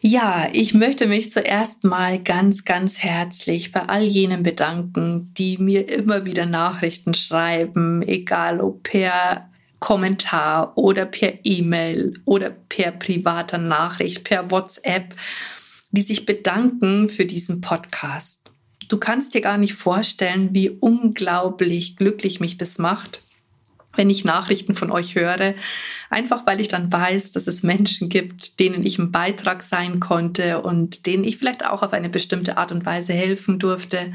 Ja, ich möchte mich zuerst mal ganz, ganz herzlich bei all jenen bedanken, die mir immer wieder Nachrichten schreiben, egal ob per Kommentar oder per E-Mail oder per privater Nachricht, per WhatsApp, die sich bedanken für diesen Podcast. Du kannst dir gar nicht vorstellen, wie unglaublich glücklich mich das macht, wenn ich Nachrichten von euch höre, einfach weil ich dann weiß, dass es Menschen gibt, denen ich ein Beitrag sein konnte und denen ich vielleicht auch auf eine bestimmte Art und Weise helfen durfte.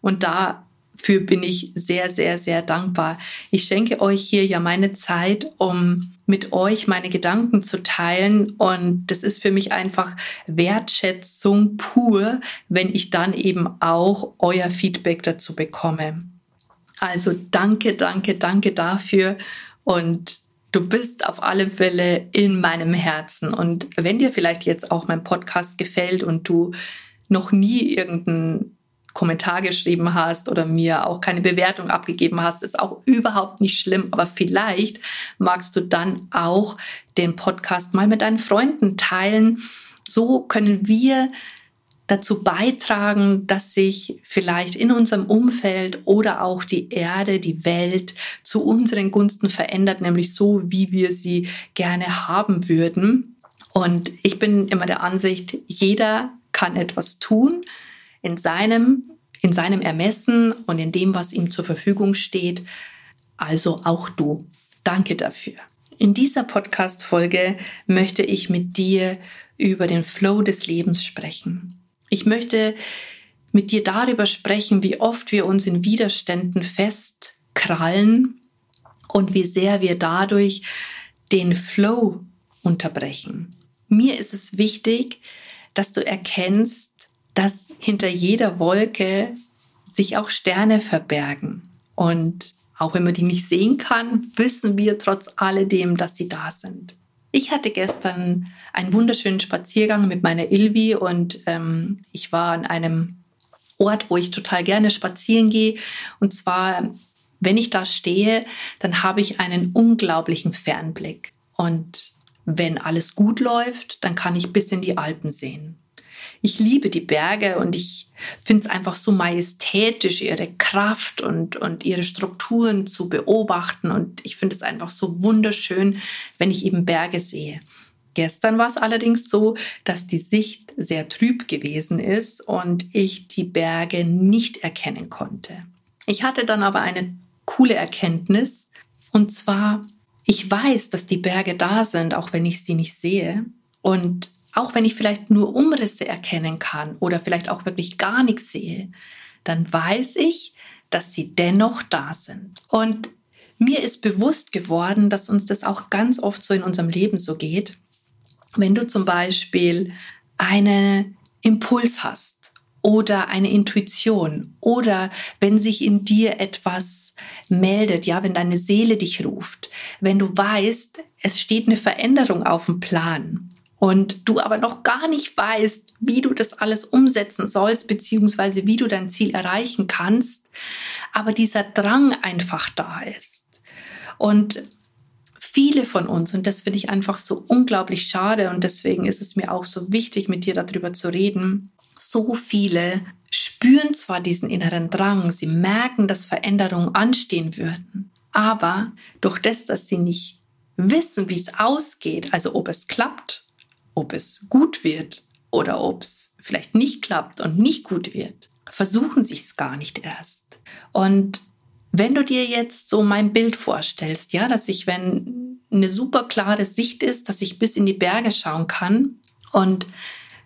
Und dafür bin ich sehr, sehr, sehr dankbar. Ich schenke euch hier ja meine Zeit, um mit euch meine Gedanken zu teilen. Und das ist für mich einfach Wertschätzung pur, wenn ich dann eben auch euer Feedback dazu bekomme. Also danke, danke, danke dafür und du bist auf alle Fälle in meinem Herzen. Und wenn dir vielleicht jetzt auch mein Podcast gefällt und du noch nie irgendeinen Kommentar geschrieben hast oder mir auch keine Bewertung abgegeben hast, ist auch überhaupt nicht schlimm. Aber vielleicht magst du dann auch den Podcast mal mit deinen Freunden teilen. So können wir dazu beitragen, dass sich vielleicht in unserem Umfeld oder auch die Erde, die Welt zu unseren Gunsten verändert, nämlich so, wie wir sie gerne haben würden. Und ich bin immer der Ansicht, jeder kann etwas tun in seinem, in seinem Ermessen und in dem, was ihm zur Verfügung steht. Also auch du. Danke dafür. In dieser Podcast-Folge möchte ich mit dir über den Flow des Lebens sprechen. Ich möchte mit dir darüber sprechen, wie oft wir uns in Widerständen festkrallen und wie sehr wir dadurch den Flow unterbrechen. Mir ist es wichtig, dass du erkennst, dass hinter jeder Wolke sich auch Sterne verbergen. Und auch wenn man die nicht sehen kann, wissen wir trotz alledem, dass sie da sind. Ich hatte gestern einen wunderschönen Spaziergang mit meiner Ilvi und ähm, ich war an einem Ort, wo ich total gerne spazieren gehe. Und zwar, wenn ich da stehe, dann habe ich einen unglaublichen Fernblick. Und wenn alles gut läuft, dann kann ich bis in die Alpen sehen ich liebe die Berge und ich finde es einfach so majestätisch, ihre Kraft und, und ihre Strukturen zu beobachten. Und ich finde es einfach so wunderschön, wenn ich eben Berge sehe. Gestern war es allerdings so, dass die Sicht sehr trüb gewesen ist und ich die Berge nicht erkennen konnte. Ich hatte dann aber eine coole Erkenntnis und zwar, ich weiß, dass die Berge da sind, auch wenn ich sie nicht sehe. Und auch wenn ich vielleicht nur Umrisse erkennen kann oder vielleicht auch wirklich gar nichts sehe, dann weiß ich, dass sie dennoch da sind. Und mir ist bewusst geworden, dass uns das auch ganz oft so in unserem Leben so geht. Wenn du zum Beispiel einen Impuls hast oder eine Intuition oder wenn sich in dir etwas meldet, ja, wenn deine Seele dich ruft, wenn du weißt, es steht eine Veränderung auf dem Plan und du aber noch gar nicht weißt, wie du das alles umsetzen sollst, beziehungsweise wie du dein Ziel erreichen kannst, aber dieser Drang einfach da ist. Und viele von uns, und das finde ich einfach so unglaublich schade und deswegen ist es mir auch so wichtig, mit dir darüber zu reden, so viele spüren zwar diesen inneren Drang, sie merken, dass Veränderungen anstehen würden, aber durch das, dass sie nicht wissen, wie es ausgeht, also ob es klappt ob es gut wird oder ob es vielleicht nicht klappt und nicht gut wird, versuchen sich es gar nicht erst. Und wenn du dir jetzt so mein Bild vorstellst, ja, dass ich, wenn eine super klare Sicht ist, dass ich bis in die Berge schauen kann und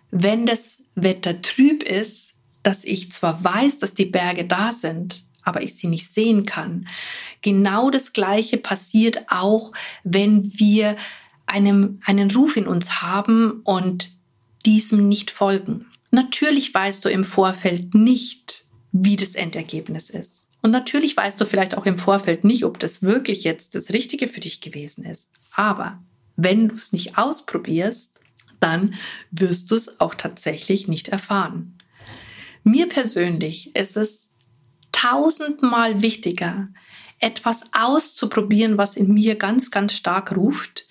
wenn das Wetter trüb ist, dass ich zwar weiß, dass die Berge da sind, aber ich sie nicht sehen kann. Genau das Gleiche passiert auch, wenn wir einem, einen Ruf in uns haben und diesem nicht folgen. Natürlich weißt du im Vorfeld nicht, wie das Endergebnis ist. Und natürlich weißt du vielleicht auch im Vorfeld nicht, ob das wirklich jetzt das Richtige für dich gewesen ist. Aber wenn du es nicht ausprobierst, dann wirst du es auch tatsächlich nicht erfahren. Mir persönlich ist es tausendmal wichtiger, etwas auszuprobieren, was in mir ganz, ganz stark ruft.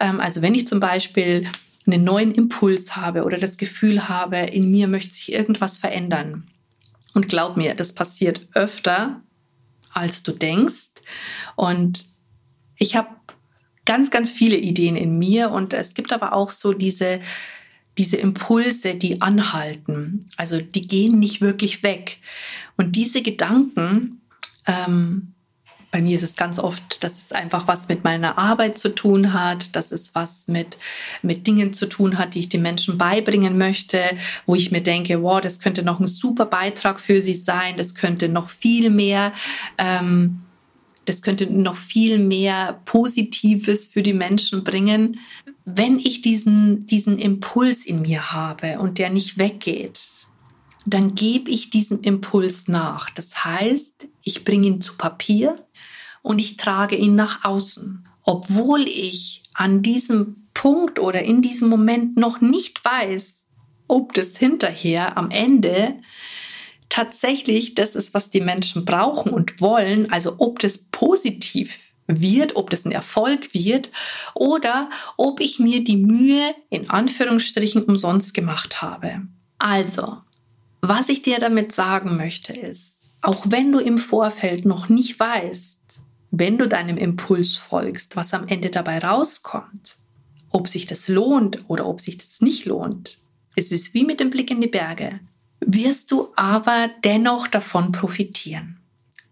Ähm, also wenn ich zum Beispiel einen neuen Impuls habe oder das Gefühl habe, in mir möchte sich irgendwas verändern. Und glaub mir, das passiert öfter, als du denkst. Und ich habe ganz, ganz viele Ideen in mir und es gibt aber auch so diese, diese Impulse, die anhalten. Also die gehen nicht wirklich weg. Und diese Gedanken, ähm, bei mir ist es ganz oft, dass es einfach was mit meiner Arbeit zu tun hat, dass es was mit, mit Dingen zu tun hat, die ich den Menschen beibringen möchte, wo ich mir denke, wow, das könnte noch ein super Beitrag für sie sein, das könnte noch viel mehr, ähm, das könnte noch viel mehr Positives für die Menschen bringen. Wenn ich diesen, diesen Impuls in mir habe und der nicht weggeht, dann gebe ich diesem Impuls nach. Das heißt, ich bringe ihn zu Papier, und ich trage ihn nach außen, obwohl ich an diesem Punkt oder in diesem Moment noch nicht weiß, ob das hinterher am Ende tatsächlich das ist, was die Menschen brauchen und wollen, also ob das positiv wird, ob das ein Erfolg wird oder ob ich mir die Mühe in Anführungsstrichen umsonst gemacht habe. Also, was ich dir damit sagen möchte ist, auch wenn du im Vorfeld noch nicht weißt, wenn du deinem Impuls folgst, was am Ende dabei rauskommt, ob sich das lohnt oder ob sich das nicht lohnt, es ist wie mit dem Blick in die Berge, wirst du aber dennoch davon profitieren.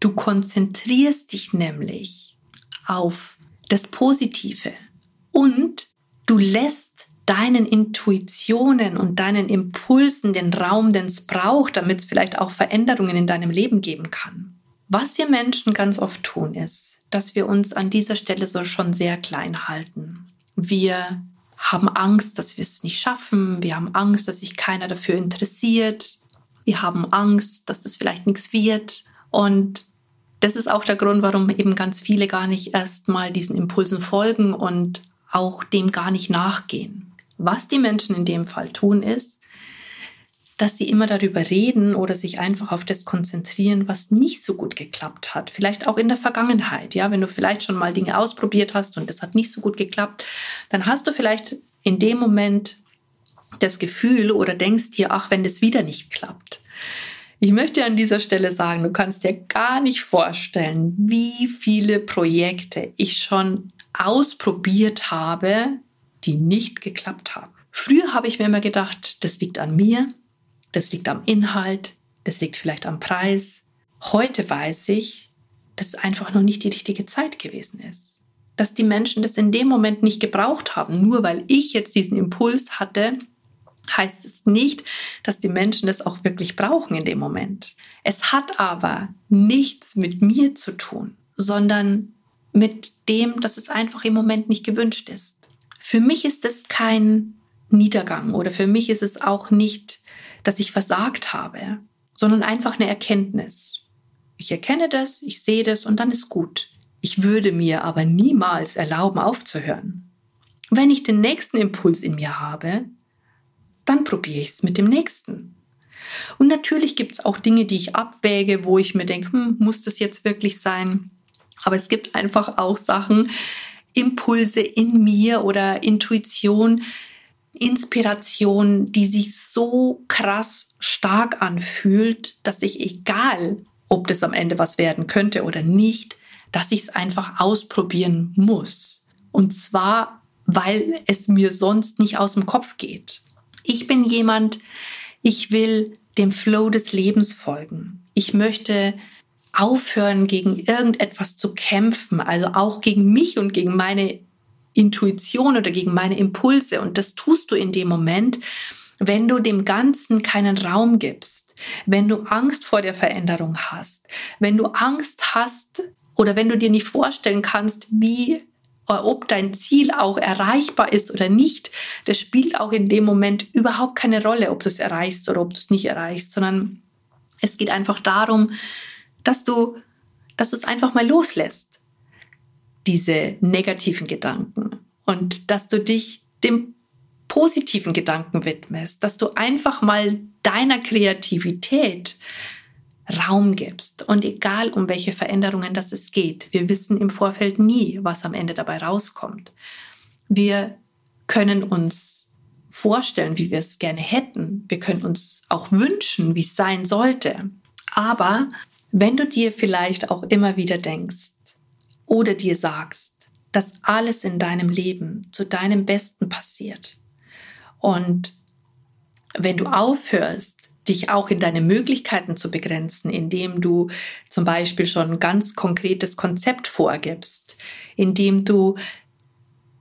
Du konzentrierst dich nämlich auf das Positive und du lässt deinen Intuitionen und deinen Impulsen den Raum, den es braucht, damit es vielleicht auch Veränderungen in deinem Leben geben kann. Was wir Menschen ganz oft tun, ist, dass wir uns an dieser Stelle so schon sehr klein halten. Wir haben Angst, dass wir es nicht schaffen. Wir haben Angst, dass sich keiner dafür interessiert. Wir haben Angst, dass das vielleicht nichts wird. Und das ist auch der Grund, warum eben ganz viele gar nicht erst mal diesen Impulsen folgen und auch dem gar nicht nachgehen. Was die Menschen in dem Fall tun, ist, dass sie immer darüber reden oder sich einfach auf das konzentrieren, was nicht so gut geklappt hat. Vielleicht auch in der Vergangenheit. Ja, wenn du vielleicht schon mal Dinge ausprobiert hast und das hat nicht so gut geklappt, dann hast du vielleicht in dem Moment das Gefühl oder denkst dir, ach, wenn das wieder nicht klappt. Ich möchte an dieser Stelle sagen, du kannst dir gar nicht vorstellen, wie viele Projekte ich schon ausprobiert habe, die nicht geklappt haben. Früher habe ich mir immer gedacht, das liegt an mir, das liegt am Inhalt, das liegt vielleicht am Preis. Heute weiß ich, dass es einfach noch nicht die richtige Zeit gewesen ist. Dass die Menschen das in dem Moment nicht gebraucht haben. Nur weil ich jetzt diesen Impuls hatte, heißt es nicht, dass die Menschen das auch wirklich brauchen in dem Moment. Es hat aber nichts mit mir zu tun, sondern mit dem, dass es einfach im Moment nicht gewünscht ist. Für mich ist es kein Niedergang oder für mich ist es auch nicht dass ich versagt habe, sondern einfach eine Erkenntnis. Ich erkenne das, ich sehe das und dann ist gut. Ich würde mir aber niemals erlauben, aufzuhören. Wenn ich den nächsten Impuls in mir habe, dann probiere ich es mit dem nächsten. Und natürlich gibt es auch Dinge, die ich abwäge, wo ich mir denke, hm, muss das jetzt wirklich sein? Aber es gibt einfach auch Sachen, Impulse in mir oder Intuition, Inspiration, die sich so krass stark anfühlt, dass ich egal, ob das am Ende was werden könnte oder nicht, dass ich es einfach ausprobieren muss. Und zwar, weil es mir sonst nicht aus dem Kopf geht. Ich bin jemand, ich will dem Flow des Lebens folgen. Ich möchte aufhören, gegen irgendetwas zu kämpfen, also auch gegen mich und gegen meine Intuition oder gegen meine Impulse. Und das tust du in dem Moment, wenn du dem Ganzen keinen Raum gibst, wenn du Angst vor der Veränderung hast, wenn du Angst hast oder wenn du dir nicht vorstellen kannst, wie ob dein Ziel auch erreichbar ist oder nicht, das spielt auch in dem Moment überhaupt keine Rolle, ob du es erreichst oder ob du es nicht erreichst, sondern es geht einfach darum, dass du, dass du es einfach mal loslässt, diese negativen Gedanken und dass du dich dem positiven Gedanken widmest, dass du einfach mal deiner Kreativität Raum gibst. Und egal, um welche Veränderungen das es geht, wir wissen im Vorfeld nie, was am Ende dabei rauskommt. Wir können uns vorstellen, wie wir es gerne hätten. Wir können uns auch wünschen, wie es sein sollte. Aber wenn du dir vielleicht auch immer wieder denkst oder dir sagst, dass alles in deinem Leben zu deinem Besten passiert und wenn du aufhörst, dich auch in deine Möglichkeiten zu begrenzen, indem du zum Beispiel schon ein ganz konkretes Konzept vorgibst, indem du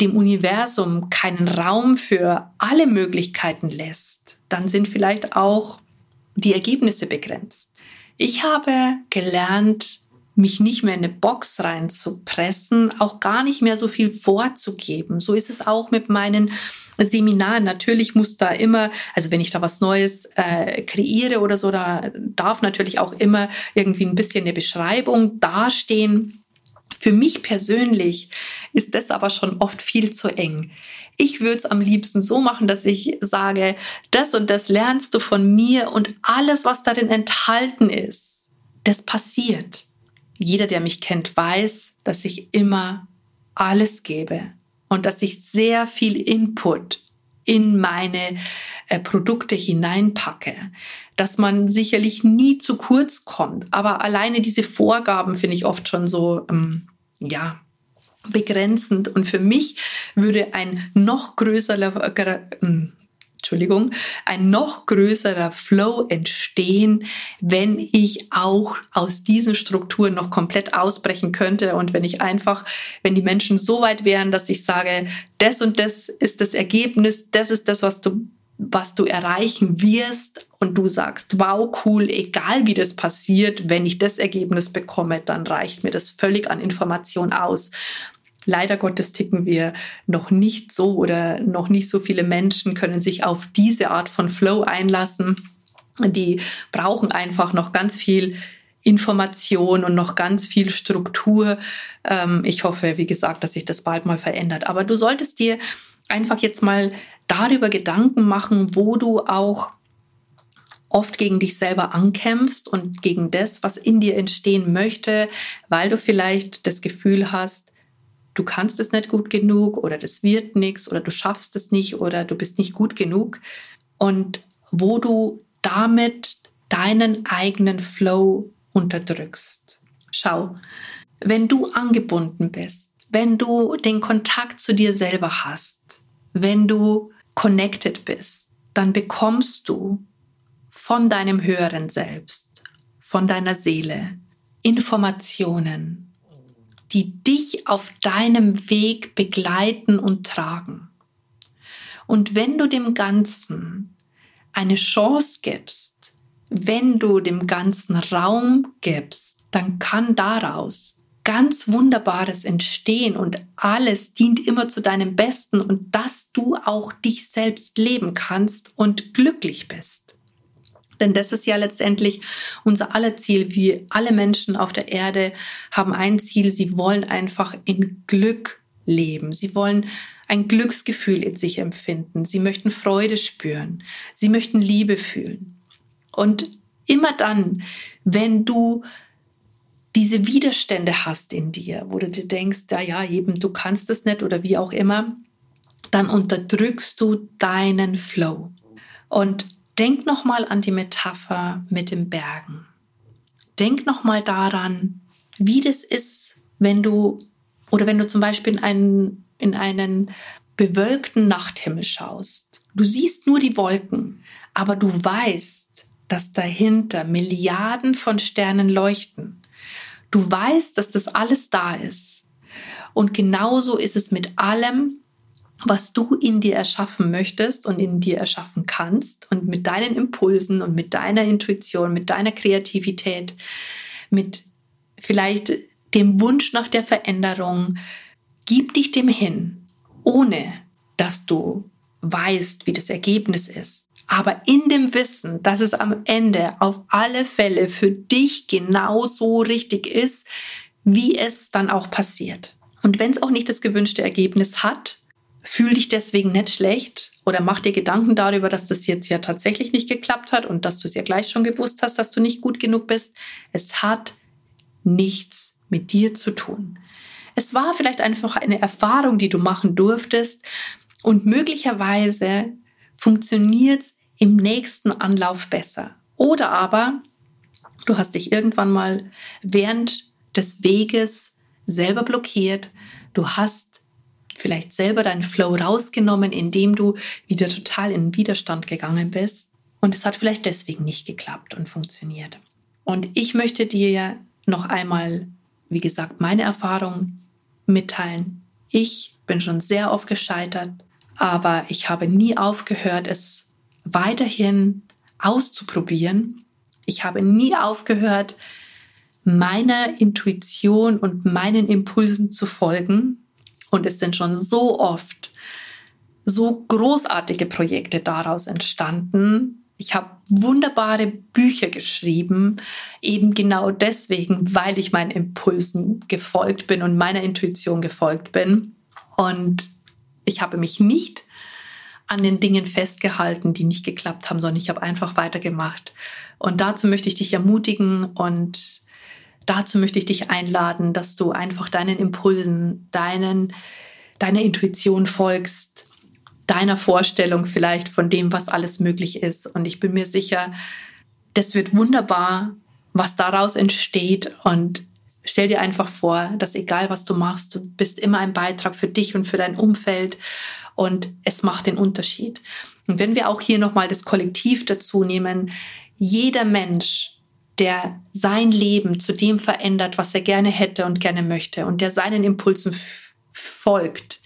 dem Universum keinen Raum für alle Möglichkeiten lässt, dann sind vielleicht auch die Ergebnisse begrenzt. Ich habe gelernt, mich nicht mehr in eine Box reinzupressen, auch gar nicht mehr so viel vorzugeben. So ist es auch mit meinen Seminaren. Natürlich muss da immer, also wenn ich da was Neues äh, kreiere oder so, da darf natürlich auch immer irgendwie ein bisschen eine Beschreibung dastehen. Für mich persönlich ist das aber schon oft viel zu eng. Ich würde es am liebsten so machen, dass ich sage, das und das lernst du von mir und alles, was darin enthalten ist, das passiert jeder, der mich kennt, weiß, dass ich immer alles gebe und dass ich sehr viel Input in meine äh, Produkte hineinpacke, dass man sicherlich nie zu kurz kommt. Aber alleine diese Vorgaben finde ich oft schon so, ähm, ja, begrenzend. Und für mich würde ein noch größerer, äh, Entschuldigung, ein noch größerer Flow entstehen, wenn ich auch aus diesen Strukturen noch komplett ausbrechen könnte und wenn ich einfach, wenn die Menschen so weit wären, dass ich sage, das und das ist das Ergebnis, das ist das, was du was du erreichen wirst und du sagst, wow, cool, egal wie das passiert, wenn ich das Ergebnis bekomme, dann reicht mir das völlig an Information aus. Leider Gottes ticken wir noch nicht so oder noch nicht so viele Menschen können sich auf diese Art von Flow einlassen. Die brauchen einfach noch ganz viel Information und noch ganz viel Struktur. Ähm, ich hoffe, wie gesagt, dass sich das bald mal verändert. Aber du solltest dir einfach jetzt mal darüber Gedanken machen, wo du auch oft gegen dich selber ankämpfst und gegen das, was in dir entstehen möchte, weil du vielleicht das Gefühl hast, du kannst es nicht gut genug oder das wird nichts oder du schaffst es nicht oder du bist nicht gut genug und wo du damit deinen eigenen Flow unterdrückst. Schau, wenn du angebunden bist, wenn du den Kontakt zu dir selber hast, wenn du connected bist, dann bekommst du von deinem höheren Selbst, von deiner Seele Informationen, die dich auf deinem Weg begleiten und tragen. Und wenn du dem Ganzen eine Chance gibst, wenn du dem Ganzen Raum gibst, dann kann daraus ganz Wunderbares entstehen und alles dient immer zu deinem Besten und dass du auch dich selbst leben kannst und glücklich bist. Denn das ist ja letztendlich unser aller Ziel. Wir alle Menschen auf der Erde haben ein Ziel. Sie wollen einfach in Glück leben. Sie wollen ein Glücksgefühl in sich empfinden. Sie möchten Freude spüren. Sie möchten Liebe fühlen. Und immer dann, wenn du diese Widerstände hast in dir, wo du dir denkst, ja, ja, eben, du kannst es nicht oder wie auch immer, dann unterdrückst du deinen Flow. Und Denk nochmal an die Metapher mit den Bergen. Denk nochmal daran, wie das ist, wenn du oder wenn du zum Beispiel in einen, in einen bewölkten Nachthimmel schaust. Du siehst nur die Wolken, aber du weißt, dass dahinter Milliarden von Sternen leuchten. Du weißt, dass das alles da ist. Und genauso ist es mit allem, was du in dir erschaffen möchtest und in dir erschaffen kannst und mit deinen Impulsen und mit deiner Intuition, mit deiner Kreativität, mit vielleicht dem Wunsch nach der Veränderung, gib dich dem hin, ohne dass du weißt, wie das Ergebnis ist. Aber in dem Wissen, dass es am Ende auf alle Fälle für dich genauso richtig ist, wie es dann auch passiert. Und wenn es auch nicht das gewünschte Ergebnis hat, fühl dich deswegen nicht schlecht oder mach dir Gedanken darüber, dass das jetzt ja tatsächlich nicht geklappt hat und dass du es ja gleich schon gewusst hast, dass du nicht gut genug bist. Es hat nichts mit dir zu tun. Es war vielleicht einfach eine Erfahrung, die du machen durftest und möglicherweise funktioniert es im nächsten Anlauf besser. Oder aber du hast dich irgendwann mal während des Weges selber blockiert. Du hast vielleicht selber deinen Flow rausgenommen, indem du wieder total in Widerstand gegangen bist. Und es hat vielleicht deswegen nicht geklappt und funktioniert. Und ich möchte dir noch einmal, wie gesagt, meine Erfahrung mitteilen. Ich bin schon sehr oft gescheitert, aber ich habe nie aufgehört, es weiterhin auszuprobieren. Ich habe nie aufgehört, meiner Intuition und meinen Impulsen zu folgen. Und es sind schon so oft so großartige Projekte daraus entstanden. Ich habe wunderbare Bücher geschrieben, eben genau deswegen, weil ich meinen Impulsen gefolgt bin und meiner Intuition gefolgt bin. Und ich habe mich nicht an den Dingen festgehalten, die nicht geklappt haben, sondern ich habe einfach weitergemacht. Und dazu möchte ich dich ermutigen und dazu möchte ich dich einladen, dass du einfach deinen Impulsen, deinen, deiner Intuition folgst, deiner Vorstellung vielleicht von dem, was alles möglich ist. Und ich bin mir sicher, das wird wunderbar, was daraus entsteht. Und stell dir einfach vor, dass egal was du machst, du bist immer ein Beitrag für dich und für dein Umfeld. Und es macht den Unterschied. Und wenn wir auch hier nochmal das Kollektiv dazu nehmen, jeder Mensch der sein Leben zu dem verändert, was er gerne hätte und gerne möchte und der seinen Impulsen folgt,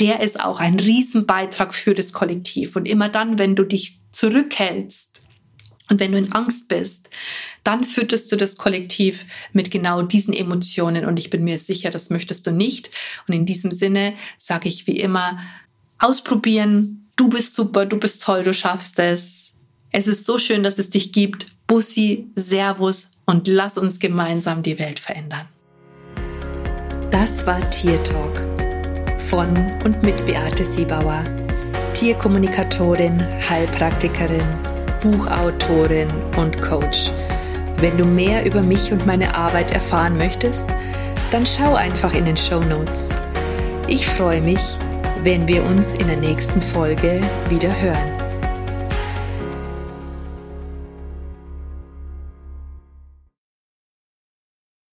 der ist auch ein Riesenbeitrag für das Kollektiv. Und immer dann, wenn du dich zurückhältst und wenn du in Angst bist, dann fütterst du das Kollektiv mit genau diesen Emotionen. Und ich bin mir sicher, das möchtest du nicht. Und in diesem Sinne sage ich wie immer, ausprobieren. Du bist super, du bist toll, du schaffst es. Es ist so schön, dass es dich gibt Bussi, Servus und lass uns gemeinsam die Welt verändern. Das war Tier Talk von und mit Beate Siebauer, Tierkommunikatorin, Heilpraktikerin, Buchautorin und Coach. Wenn du mehr über mich und meine Arbeit erfahren möchtest, dann schau einfach in den Show Notes. Ich freue mich, wenn wir uns in der nächsten Folge wieder hören.